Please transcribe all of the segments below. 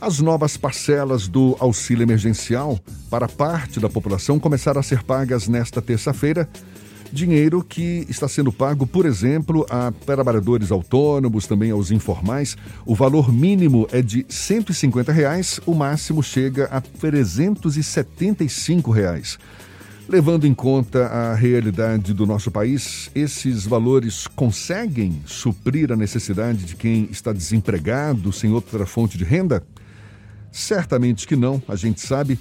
As novas parcelas do auxílio emergencial para parte da população começaram a ser pagas nesta terça-feira. Dinheiro que está sendo pago, por exemplo, a trabalhadores autônomos, também aos informais. O valor mínimo é de 150 reais, o máximo chega a 375 reais. Levando em conta a realidade do nosso país, esses valores conseguem suprir a necessidade de quem está desempregado, sem outra fonte de renda? Certamente que não, a gente sabe.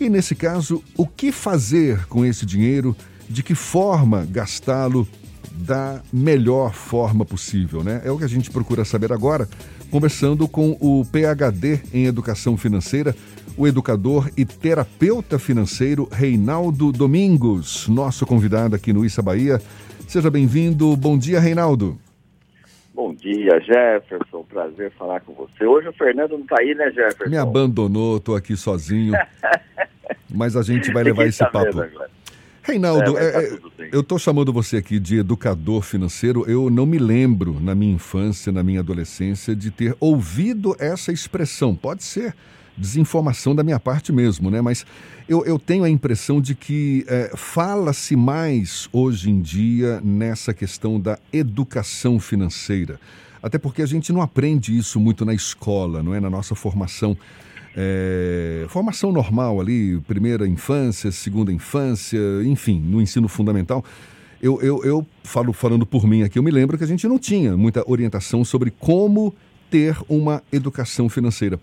E nesse caso, o que fazer com esse dinheiro? De que forma gastá-lo da melhor forma possível, né? É o que a gente procura saber agora, conversando com o PhD em Educação Financeira, o educador e terapeuta financeiro Reinaldo Domingos, nosso convidado aqui no Issa Bahia. Seja bem-vindo. Bom dia, Reinaldo. Bom dia, Jefferson. Prazer falar com você. Hoje o Fernando não está aí, né, Jefferson? Me abandonou, estou aqui sozinho. mas a gente vai levar esse tá papo. Reinaldo, é, tá é, eu estou chamando você aqui de educador financeiro. Eu não me lembro, na minha infância, na minha adolescência, de ter ouvido essa expressão. Pode ser desinformação da minha parte mesmo, né? Mas eu, eu tenho a impressão de que é, fala-se mais hoje em dia nessa questão da educação financeira. Até porque a gente não aprende isso muito na escola, não é? Na nossa formação. É, formação normal ali, primeira infância, segunda infância, enfim, no ensino fundamental. Eu, eu, eu falo falando por mim aqui, eu me lembro que a gente não tinha muita orientação sobre como ter uma educação financeira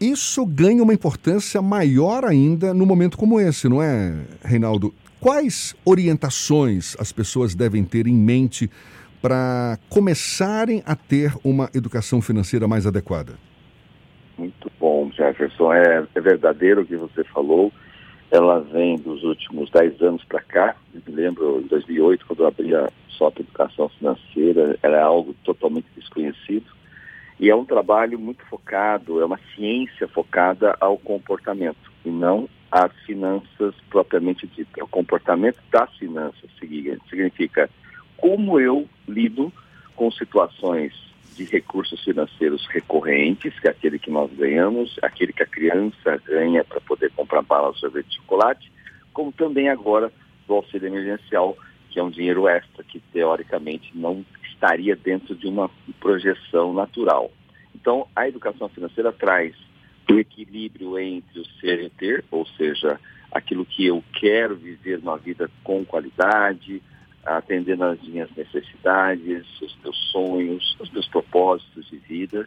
isso ganha uma importância maior ainda no momento como esse, não é, Reinaldo? Quais orientações as pessoas devem ter em mente para começarem a ter uma educação financeira mais adequada? Muito bom, Jefferson. É, é verdadeiro o que você falou. Ela vem dos últimos 10 anos para cá. Eu me lembro, em 2008, quando eu abri a SOP Educação Financeira, era algo totalmente desconhecido e é um trabalho muito focado, é uma ciência focada ao comportamento e não às finanças propriamente ditas. É o comportamento das finanças significa como eu lido com situações de recursos financeiros recorrentes, que é aquele que nós ganhamos, aquele que a criança ganha para poder comprar bala, sorvete de chocolate, como também agora do auxílio emergencial, que é um dinheiro extra, que teoricamente não estaria dentro de uma projeção natural. Então, a educação financeira traz o equilíbrio entre o ser e ter, ou seja, aquilo que eu quero viver uma vida com qualidade, atendendo às minhas necessidades, os meus sonhos, os meus propósitos de vida,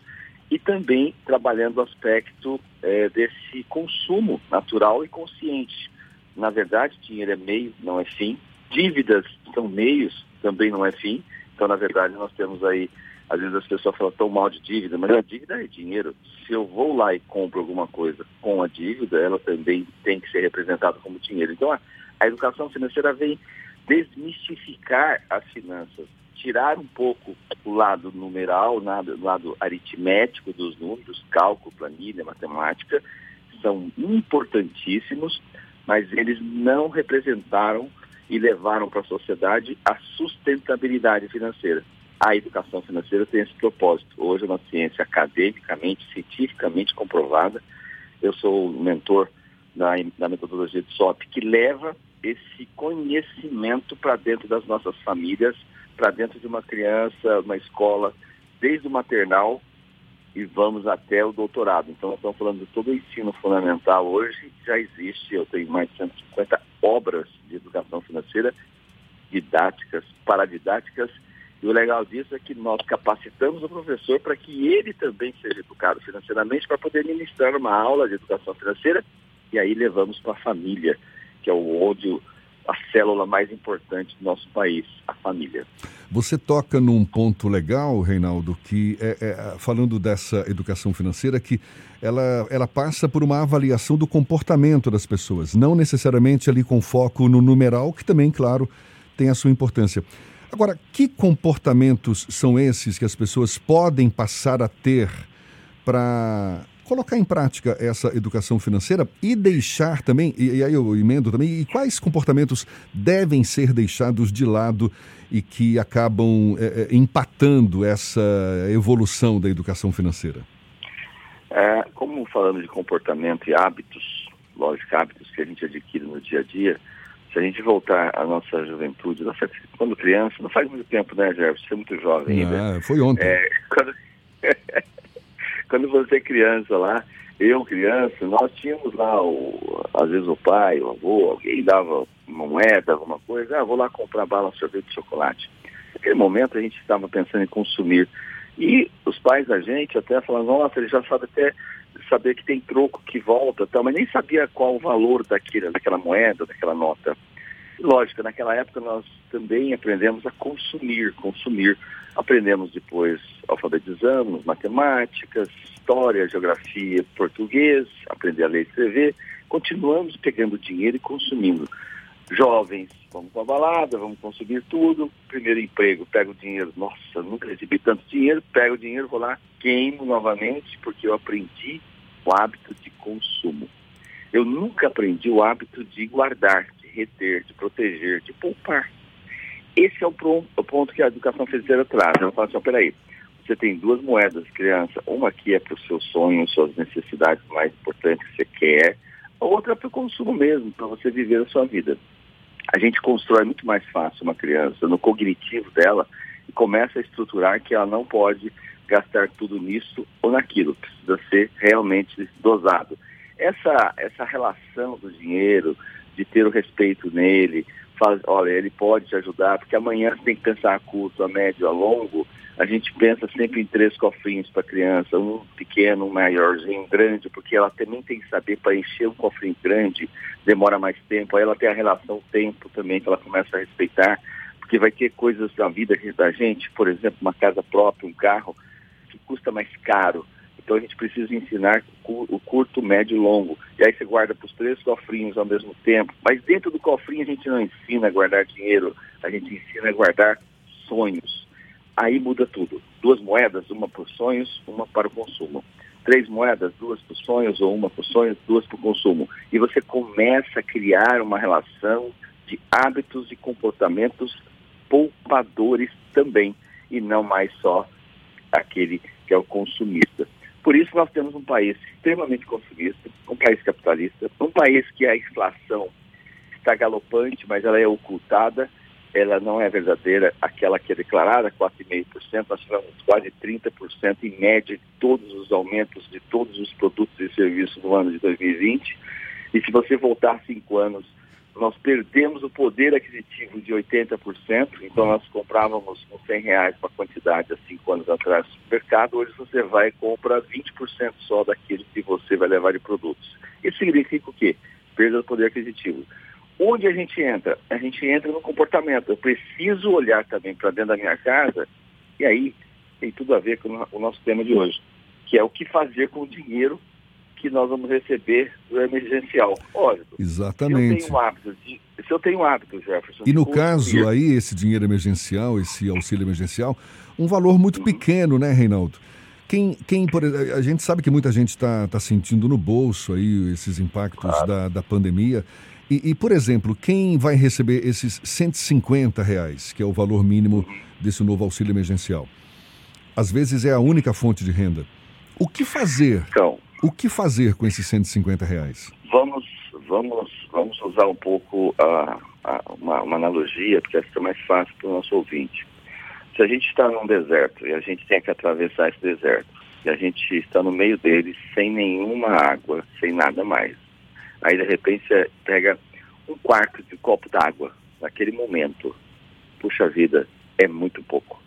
e também trabalhando o aspecto é, desse consumo natural e consciente. Na verdade, dinheiro é meio, não é fim. Dívidas são meios, também não é fim. Então, na verdade, nós temos aí, às vezes as pessoas falam tão mal de dívida, mas a dívida é dinheiro. Se eu vou lá e compro alguma coisa com a dívida, ela também tem que ser representada como dinheiro. Então, a, a educação financeira vem desmistificar as finanças, tirar um pouco o lado numeral, o lado aritmético dos números, cálculo, planilha, matemática, são importantíssimos, mas eles não representaram e levaram para a sociedade a sustentabilidade financeira. A educação financeira tem esse propósito. Hoje é uma ciência academicamente, cientificamente comprovada. Eu sou mentor da, da metodologia de SOP, que leva esse conhecimento para dentro das nossas famílias, para dentro de uma criança, uma escola, desde o maternal e vamos até o doutorado. Então, nós estamos falando de todo o ensino fundamental. Hoje já existe, eu tenho mais de 150 obras de educação financeira, didáticas, paradidáticas, e o legal disso é que nós capacitamos o professor para que ele também seja educado financeiramente para poder ministrar uma aula de educação financeira e aí levamos para a família, que é o onde a célula mais importante do nosso país, a família. Você toca num ponto legal, Reinaldo, que é, é, falando dessa educação financeira, que ela, ela passa por uma avaliação do comportamento das pessoas, não necessariamente ali com foco no numeral, que também, claro, tem a sua importância. Agora, que comportamentos são esses que as pessoas podem passar a ter para colocar em prática essa educação financeira e deixar também, e, e aí eu emendo também, e quais comportamentos devem ser deixados de lado e que acabam é, empatando essa evolução da educação financeira? É, como falamos de comportamento e hábitos, lógico, hábitos que a gente adquire no dia a dia, se a gente voltar à nossa juventude, nossa, quando criança, não faz muito tempo, né, Jefferson? Você é muito jovem ainda. Ah, foi ontem. É, quando, quando você é criança lá, eu criança, nós tínhamos lá, o, às vezes o pai, o avô, alguém dava uma moeda, alguma coisa, ah, vou lá comprar bala, sorvete de chocolate. Naquele momento a gente estava pensando em consumir. E os pais da gente até falavam, nossa, ele já sabe até saber que tem troco que volta, tal, mas nem sabia qual o valor daquele, daquela moeda, daquela nota. Lógico, naquela época nós também aprendemos a consumir, consumir. Aprendemos depois, alfabetizamos, matemáticas, história, geografia, português, aprender a ler e escrever. Continuamos pegando dinheiro e consumindo. Jovens, vamos para a balada, vamos consumir tudo. Primeiro emprego, pego o dinheiro. Nossa, nunca recebi tanto dinheiro. Pego o dinheiro, vou lá, queimo novamente, porque eu aprendi o hábito de consumo. Eu nunca aprendi o hábito de guardar, reter, de proteger, de poupar. Esse é o, ponto que a educação financeira traz. Ela fala assim, oh, peraí, você tem duas moedas, criança. Uma aqui é para os seus sonhos, suas necessidades mais importantes que você quer. A outra é para o consumo mesmo, para você viver a sua vida. A gente constrói muito mais fácil uma criança no cognitivo dela e começa a estruturar que ela não pode gastar tudo nisso ou naquilo, precisa ser realmente dosado. Essa, essa relação do dinheiro, de ter o respeito nele, faz, olha, ele pode te ajudar, porque amanhã você tem que pensar a curto, a médio, a longo. A gente pensa sempre em três cofrinhos para a criança, um pequeno, um maiorzinho, um grande, porque ela também tem que saber para encher um cofrinho grande, demora mais tempo. Aí ela tem a relação tempo também, que ela começa a respeitar, porque vai ter coisas da vida da gente, por exemplo, uma casa própria, um carro, que custa mais caro. Então a gente precisa ensinar o curto, médio e longo. E aí você guarda para os três cofrinhos ao mesmo tempo. Mas dentro do cofrinho a gente não ensina a guardar dinheiro, a gente ensina a guardar sonhos. Aí muda tudo. Duas moedas, uma para os sonhos, uma para o consumo. Três moedas, duas para os sonhos, ou uma para os sonhos, duas para o consumo. E você começa a criar uma relação de hábitos e comportamentos poupadores também, e não mais só aquele que é o consumista. Por isso nós temos um país extremamente consumista, um país capitalista, um país que a inflação está galopante, mas ela é ocultada, ela não é verdadeira, aquela que é declarada, 4,5%, nós tivemos quase 30% em média de todos os aumentos de todos os produtos e serviços no ano de 2020. E se você voltar cinco anos nós perdemos o poder aquisitivo de 80%, então nós comprávamos com 100 reais uma quantidade há cinco anos atrás no mercado, hoje você vai e compra 20% só daquilo que você vai levar de produtos. Isso significa o quê? Perda do poder aquisitivo. Onde a gente entra? A gente entra no comportamento. Eu preciso olhar também para dentro da minha casa, e aí tem tudo a ver com o nosso tema de hoje, que é o que fazer com o dinheiro que nós vamos receber do emergencial. Olha, Exatamente. Se eu tenho hábito, de, se eu tenho hábito Jefferson. E no caso aí, esse dinheiro emergencial, esse auxílio emergencial, um valor muito uhum. pequeno, né, Reinaldo? Quem, quem por, a gente sabe que muita gente está tá sentindo no bolso aí esses impactos claro. da, da pandemia. E, e, por exemplo, quem vai receber esses 150 reais, que é o valor mínimo uhum. desse novo auxílio emergencial? Às vezes é a única fonte de renda. O que fazer? Então, o que fazer com esses 150 reais? Vamos, vamos, vamos usar um pouco uh, uh, uma, uma, analogia, porque fica mais fácil para o nosso ouvinte. Se a gente está num deserto e a gente tem que atravessar esse deserto, e a gente está no meio dele sem nenhuma água, sem nada mais. Aí de repente você pega um quarto de copo d'água naquele momento. Puxa vida, é muito pouco.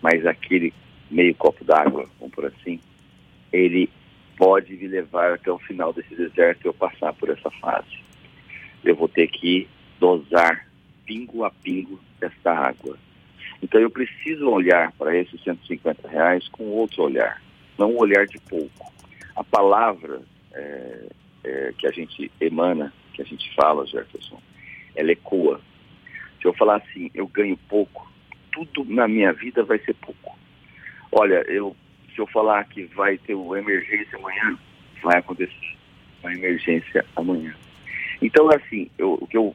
Mas aquele meio copo d'água, vamos por assim, ele pode me levar até o final desse deserto e eu passar por essa fase. Eu vou ter que dosar pingo a pingo esta água. Então eu preciso olhar para esses 150 reais com outro olhar, não um olhar de pouco. A palavra é, é, que a gente emana, que a gente fala, Jefferson, ela ecoa. Se eu falar assim, eu ganho pouco, tudo na minha vida vai ser pouco. Olha, eu se eu falar que vai ter uma emergência amanhã, vai acontecer uma emergência amanhã. Então, assim, eu, o que eu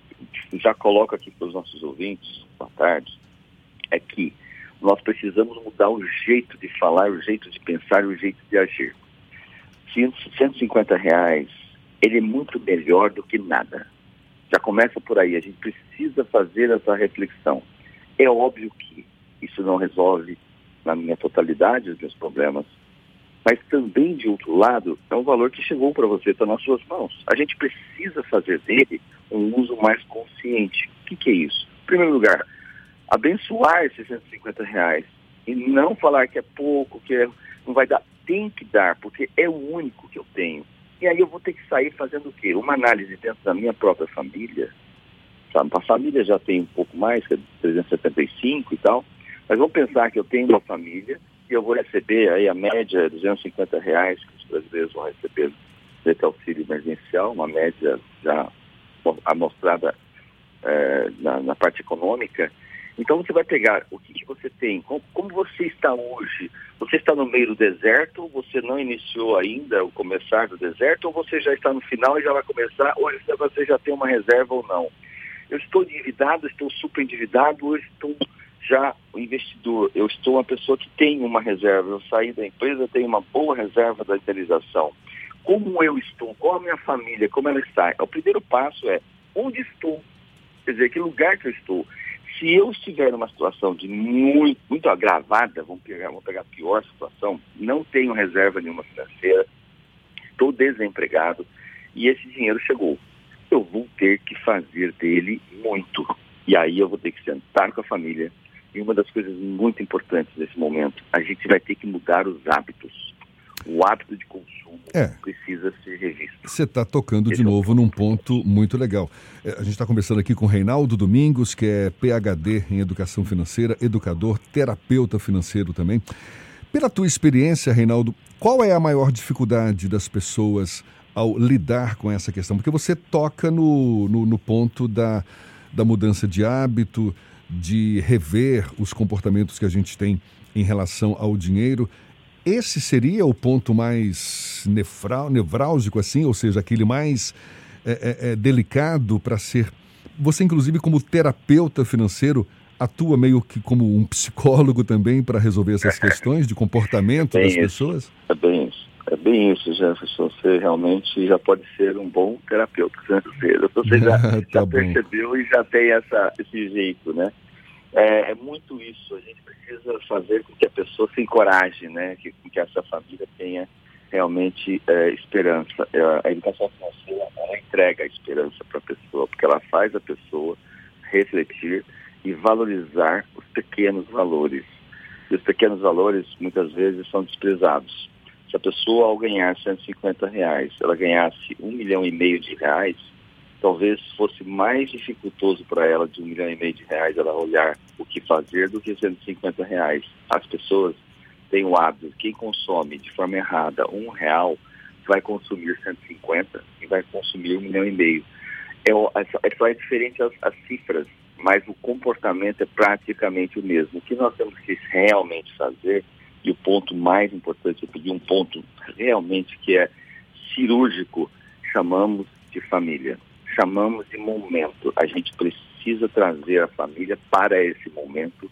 já coloco aqui para os nossos ouvintes, boa tarde, é que nós precisamos mudar o jeito de falar, o jeito de pensar, o jeito de agir. 150 reais, ele é muito melhor do que nada. Já começa por aí, a gente precisa fazer essa reflexão. É óbvio que isso não resolve na minha totalidade os meus problemas, mas também, de outro lado, é um valor que chegou para você, está nas suas mãos. A gente precisa fazer dele um uso mais consciente. O que, que é isso? Em primeiro lugar, abençoar esses 150 reais e não falar que é pouco, que é, não vai dar. Tem que dar, porque é o único que eu tenho. E aí eu vou ter que sair fazendo o quê? Uma análise dentro da minha própria família. Sabe? A família já tem um pouco mais, que é 375 e tal. Mas vamos pensar que eu tenho uma família e eu vou receber aí a média 250 reais que os brasileiros vão receber desse auxílio emergencial, uma média já amostrada é, na, na, parte econômica. Então você vai pegar o que, que você tem, como, como, você está hoje. Você está no meio do deserto, você não iniciou ainda o começar do deserto, ou você já está no final e já vai começar, ou você já tem uma reserva ou não. Eu estou endividado, estou super endividado, ou estou já o investidor, eu estou uma pessoa que tem uma reserva, eu saí da empresa, tenho uma boa reserva da indenização. Como eu estou, qual a minha família, como ela está? O primeiro passo é onde estou, quer dizer, que lugar que eu estou. Se eu estiver numa situação de muito, muito agravada, vamos pegar, vamos pegar a pior situação, não tenho reserva nenhuma financeira, estou desempregado e esse dinheiro chegou. Eu vou ter que fazer dele muito. E aí eu vou ter que sentar com a família, e uma das coisas muito importantes nesse momento, a gente vai ter que mudar os hábitos. O hábito de consumo é. precisa ser revisto. Você está tocando Esse de é novo é num ponto muito legal. É, a gente está conversando aqui com Reinaldo Domingos, que é PhD em Educação Financeira, educador, terapeuta financeiro também. Pela tua experiência, Reinaldo, qual é a maior dificuldade das pessoas ao lidar com essa questão? Porque você toca no, no, no ponto da, da mudança de hábito, de rever os comportamentos que a gente tem em relação ao dinheiro. Esse seria o ponto mais nefral, nevrálgico, assim, ou seja, aquele mais é, é, é delicado para ser. Você, inclusive, como terapeuta financeiro, atua meio que como um psicólogo também para resolver essas questões de comportamento das isso. pessoas? É bem. É bem isso, Jefferson. Você realmente já pode ser um bom terapeuta financeiro. Você já, tá já percebeu e já tem essa, esse jeito, né? É, é, muito isso. A gente precisa fazer com que a pessoa se encoraje, né? Que, que essa família tenha realmente é, esperança. É, a educação financeira ela entrega a esperança para a pessoa, porque ela faz a pessoa refletir e valorizar os pequenos valores. E os pequenos valores muitas vezes são desprezados. Se a pessoa, ao ganhar 150 reais, ela ganhasse um milhão e meio de reais, talvez fosse mais dificultoso para ela de um milhão e meio de reais ela olhar o que fazer do que 150 reais. As pessoas têm o hábito, quem consome de forma errada um real, vai consumir 150 e vai consumir um milhão e meio. É, é só é diferente as, as cifras, mas o comportamento é praticamente o mesmo. O que nós temos que realmente fazer e o ponto mais importante, eu pedi um ponto realmente que é cirúrgico, chamamos de família, chamamos de momento. A gente precisa trazer a família para esse momento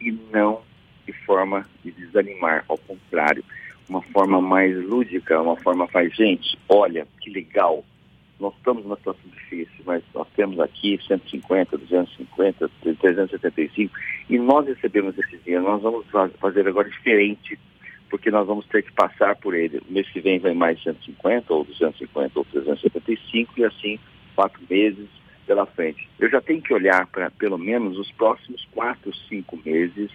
e não de forma de desanimar, ao contrário, uma forma mais lúdica, uma forma faz gente, olha que legal, nós estamos numa situação difícil, mas nós temos aqui 150, 250, 375 e nós recebemos esse dinheiro. Nós vamos fazer agora diferente, porque nós vamos ter que passar por ele. O mês que vem vai mais 150, ou 250, ou 375 e assim quatro meses pela frente. Eu já tenho que olhar para pelo menos os próximos quatro, cinco meses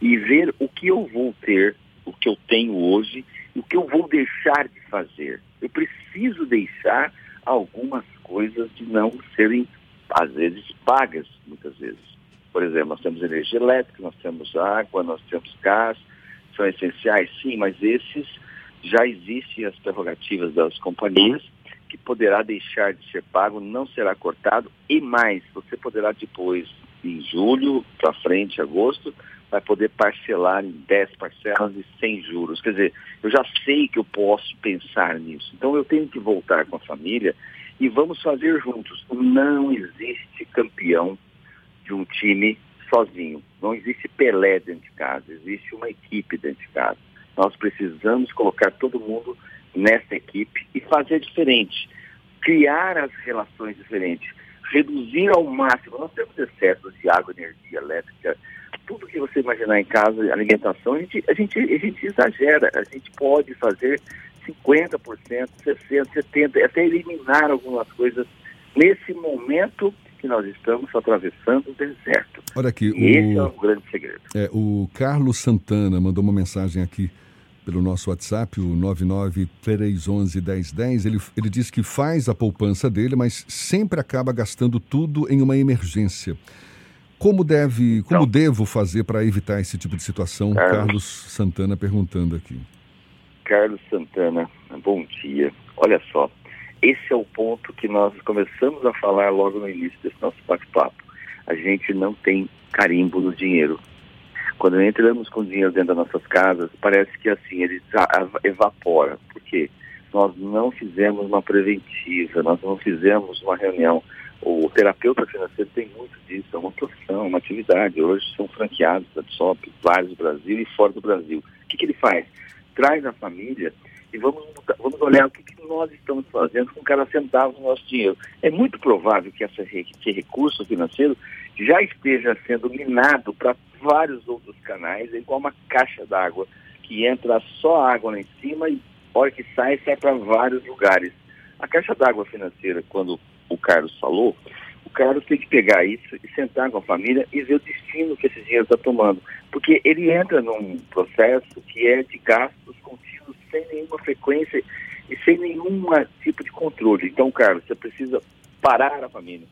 e ver o que eu vou ter, o que eu tenho hoje, e o que eu vou deixar de fazer. Eu preciso deixar algumas coisas de não serem, às vezes, pagas, muitas vezes. Por exemplo, nós temos energia elétrica, nós temos água, nós temos gás, são essenciais, sim, mas esses já existem as prerrogativas das companhias que poderá deixar de ser pago, não será cortado e mais, você poderá depois, em julho, para frente, agosto, vai poder parcelar em 10 parcelas e sem juros. Quer dizer, eu já sei que eu posso pensar nisso. Então eu tenho que voltar com a família e vamos fazer juntos. Não existe campeão de um time sozinho. Não existe Pelé dentro de casa, existe uma equipe dentro de casa. Nós precisamos colocar todo mundo nessa equipe e fazer diferente, criar as relações diferentes, reduzir ao máximo. Nós temos excessos de água, energia elétrica, tudo que você imaginar em casa, alimentação, a gente, a gente, a gente exagera. A gente pode fazer 50%, 60%, 70%, até eliminar algumas coisas nesse momento que nós estamos atravessando o deserto. Olha aqui, o, esse é o grande segredo. É, o Carlos Santana mandou uma mensagem aqui pelo nosso WhatsApp, o 993111010. Ele, ele diz que faz a poupança dele, mas sempre acaba gastando tudo em uma emergência. Como deve, como então, devo fazer para evitar esse tipo de situação? Carlos, Carlos Santana perguntando aqui. Carlos Santana, bom dia. Olha só, esse é o ponto que nós começamos a falar logo no início desse nosso bate-papo. A gente não tem carimbo no dinheiro. Quando entramos com dinheiro dentro das nossas casas, parece que assim, ele evapora. Por quê? Nós não fizemos uma preventiva, nós não fizemos uma reunião. O terapeuta financeiro tem muito disso, é uma profissão, uma atividade. Hoje são franqueados da vários do Brasil e fora do Brasil. O que, que ele faz? Traz a família e vamos, vamos olhar o que, que nós estamos fazendo com cada centavo do nosso dinheiro. É muito provável que esse recurso financeiro já esteja sendo minado para vários outros canais, é igual uma caixa d'água que entra só água lá em cima e hora que sai, sai para vários lugares. A caixa d'água financeira, quando o Carlos falou, o Carlos tem que pegar isso e sentar com a família e ver o destino que esse dinheiro está tomando. Porque ele entra num processo que é de gastos contínuos sem nenhuma frequência e sem nenhum tipo de controle. Então, Carlos, você precisa parar a família,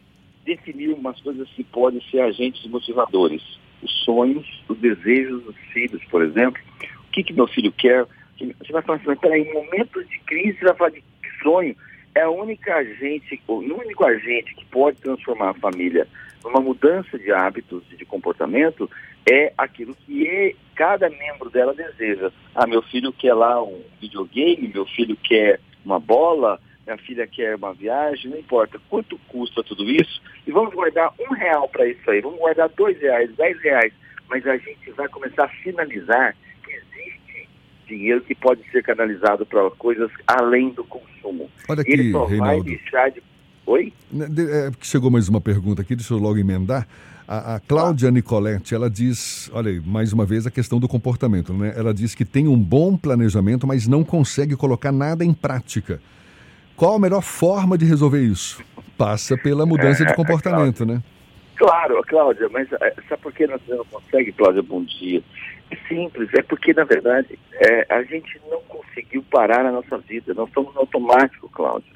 definir umas coisas que podem ser agentes motivadores. Os sonhos, os desejos dos filhos, por exemplo. O que, que meu filho quer? Você vai falar assim, peraí, em momentos de crise, você vai falar de sonho. É a única agente, o único agente que pode transformar a família numa mudança de hábitos e de comportamento é aquilo que é, cada membro dela deseja. Ah, meu filho quer lá um videogame, meu filho quer uma bola, minha filha quer uma viagem, não importa quanto custa tudo isso, e vamos guardar um real para isso aí, vamos guardar dois reais, dez reais, mas a gente vai começar a existe dinheiro que pode ser canalizado para coisas além do consumo. Olha aqui, Ele só Reinaldo. vai deixar de... Oi? Né, é, chegou mais uma pergunta aqui, deixa eu logo emendar. A, a Cláudia Nicoletti, ela diz, olha aí, mais uma vez a questão do comportamento, né? Ela diz que tem um bom planejamento, mas não consegue colocar nada em prática. Qual a melhor forma de resolver isso? Passa pela mudança de comportamento, né? Claro, Cláudia, mas é, sabe por que você não consegue, Cláudia, bom dia? É simples, é porque, na verdade, é, a gente não conseguiu parar na nossa vida. Nós no automático, Cláudia.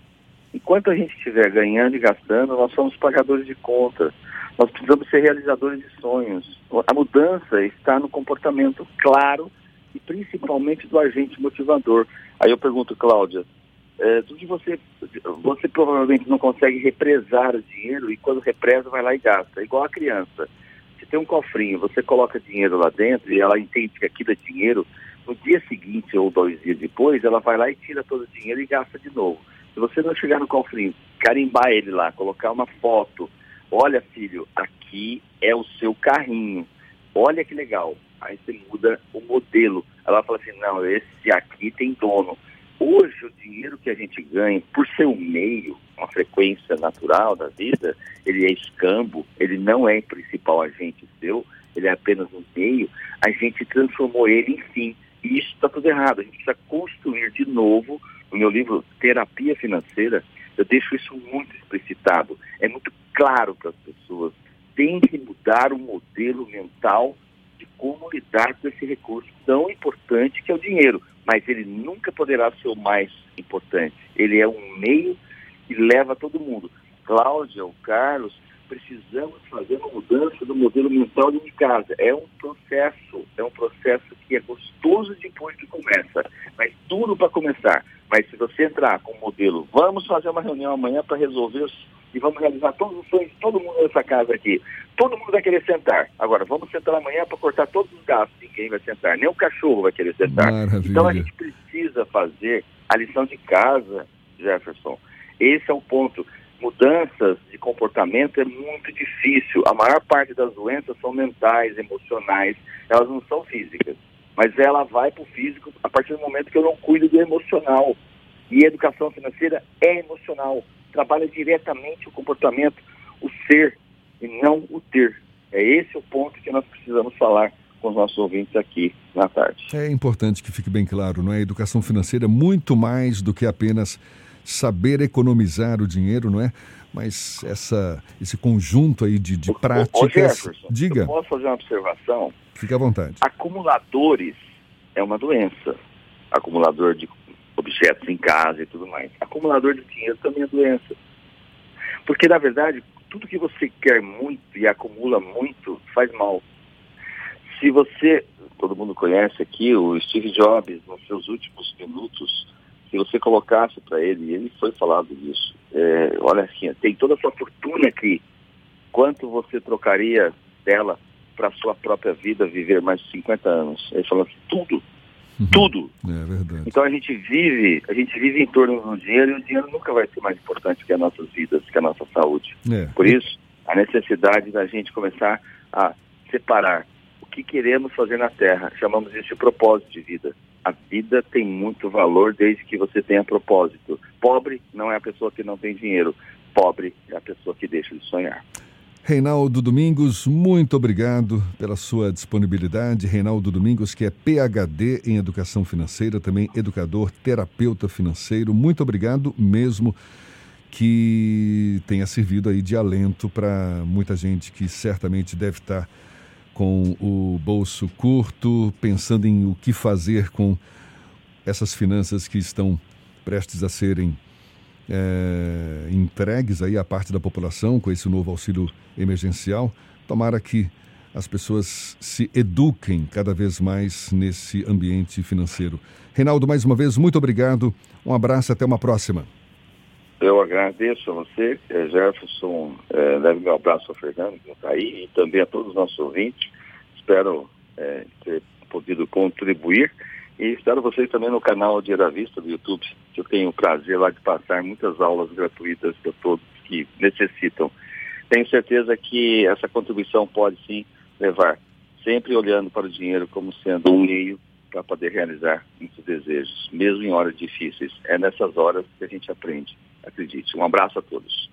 Enquanto a gente estiver ganhando e gastando, nós somos pagadores de contas. Nós precisamos ser realizadores de sonhos. A mudança está no comportamento claro e principalmente do agente motivador. Aí eu pergunto, Cláudia, é, do que você, você provavelmente não consegue represar o dinheiro e quando represa vai lá e gasta. É igual a criança. Tem um cofrinho, você coloca dinheiro lá dentro e ela entende que aquilo é dinheiro, no dia seguinte ou dois dias depois, ela vai lá e tira todo o dinheiro e gasta de novo. Se você não chegar no cofrinho, carimbar ele lá, colocar uma foto, Olha, filho, aqui é o seu carrinho. Olha que legal. Aí você muda o modelo. Ela fala assim, não, esse aqui tem dono. Hoje o dinheiro que a gente ganha, por ser um meio, uma frequência natural da vida, ele é escambo, ele não é principal agente seu, ele é apenas um meio, a gente transformou ele em fim. E isso está tudo errado. A gente precisa construir de novo, no meu livro Terapia Financeira, eu deixo isso muito explicitado. É muito claro para as pessoas. Tem que mudar o modelo mental de como lidar com esse recurso tão importante que é o dinheiro. Mas ele nunca poderá ser o mais importante. Ele é um meio que leva todo mundo. Cláudia, o Carlos, precisamos fazer uma mudança do modelo mental de casa. É um processo, é um processo que é gostoso depois que começa, mas duro para começar. Mas se você entrar com o modelo, vamos fazer uma reunião amanhã para resolver e vamos realizar todos os sonhos de todo mundo nessa casa aqui. Todo mundo vai querer sentar. Agora, vamos sentar amanhã para cortar todos os gastos. Ninguém vai sentar, nem o cachorro vai querer sentar. Maravilha. Então a gente precisa fazer a lição de casa, Jefferson. Esse é o ponto. Mudanças de comportamento é muito difícil. A maior parte das doenças são mentais, emocionais, elas não são físicas mas ela vai para o físico a partir do momento que eu não cuido do emocional. E a educação financeira é emocional, trabalha diretamente o comportamento, o ser e não o ter. É esse o ponto que nós precisamos falar com os nossos ouvintes aqui na tarde. É importante que fique bem claro, não é? A educação financeira é muito mais do que apenas saber economizar o dinheiro, não é? Mas essa, esse conjunto aí de, de práticas. Ô, Jefferson, Diga. Eu posso fazer uma observação? Fique à vontade. Acumuladores é uma doença. Acumulador de objetos em casa e tudo mais. Acumulador de dinheiro também é doença. Porque, na verdade, tudo que você quer muito e acumula muito faz mal. Se você, todo mundo conhece aqui, o Steve Jobs, nos seus últimos minutos, se você colocasse para ele, ele foi falado disso, é, olha assim, tem toda a sua fortuna aqui, quanto você trocaria dela para sua própria vida viver mais de 50 anos? Ele falou assim, tudo. Tudo. É verdade. Então a gente vive, a gente vive em torno do dinheiro e o dinheiro nunca vai ser mais importante que as nossas vidas, que a nossa saúde. É. Por isso, a necessidade da gente começar a separar o que queremos fazer na Terra. Chamamos isso de propósito de vida. A vida tem muito valor desde que você tenha propósito. Pobre não é a pessoa que não tem dinheiro. Pobre é a pessoa que deixa de sonhar. Reinaldo Domingos, muito obrigado pela sua disponibilidade. Reinaldo Domingos, que é PhD em Educação Financeira, também educador, terapeuta financeiro. Muito obrigado mesmo que tenha servido aí de alento para muita gente que certamente deve estar com o bolso curto, pensando em o que fazer com essas finanças que estão prestes a serem é, entregues aí à parte da população com esse novo auxílio emergencial. Tomara que as pessoas se eduquem cada vez mais nesse ambiente financeiro. Reinaldo, mais uma vez, muito obrigado. Um abraço, até uma próxima. Eu agradeço a você, é, Jefferson, é, leve meu abraço ao Fernando, que está aí, e também a todos os nossos ouvintes. Espero é, ter podido contribuir e espero vocês também no canal da Vista do YouTube, que eu tenho o prazer lá de passar muitas aulas gratuitas para todos que necessitam. Tenho certeza que essa contribuição pode sim levar, sempre olhando para o dinheiro como sendo um meio para poder realizar muitos desejos, mesmo em horas difíceis. É nessas horas que a gente aprende. Acredite. Um abraço a todos.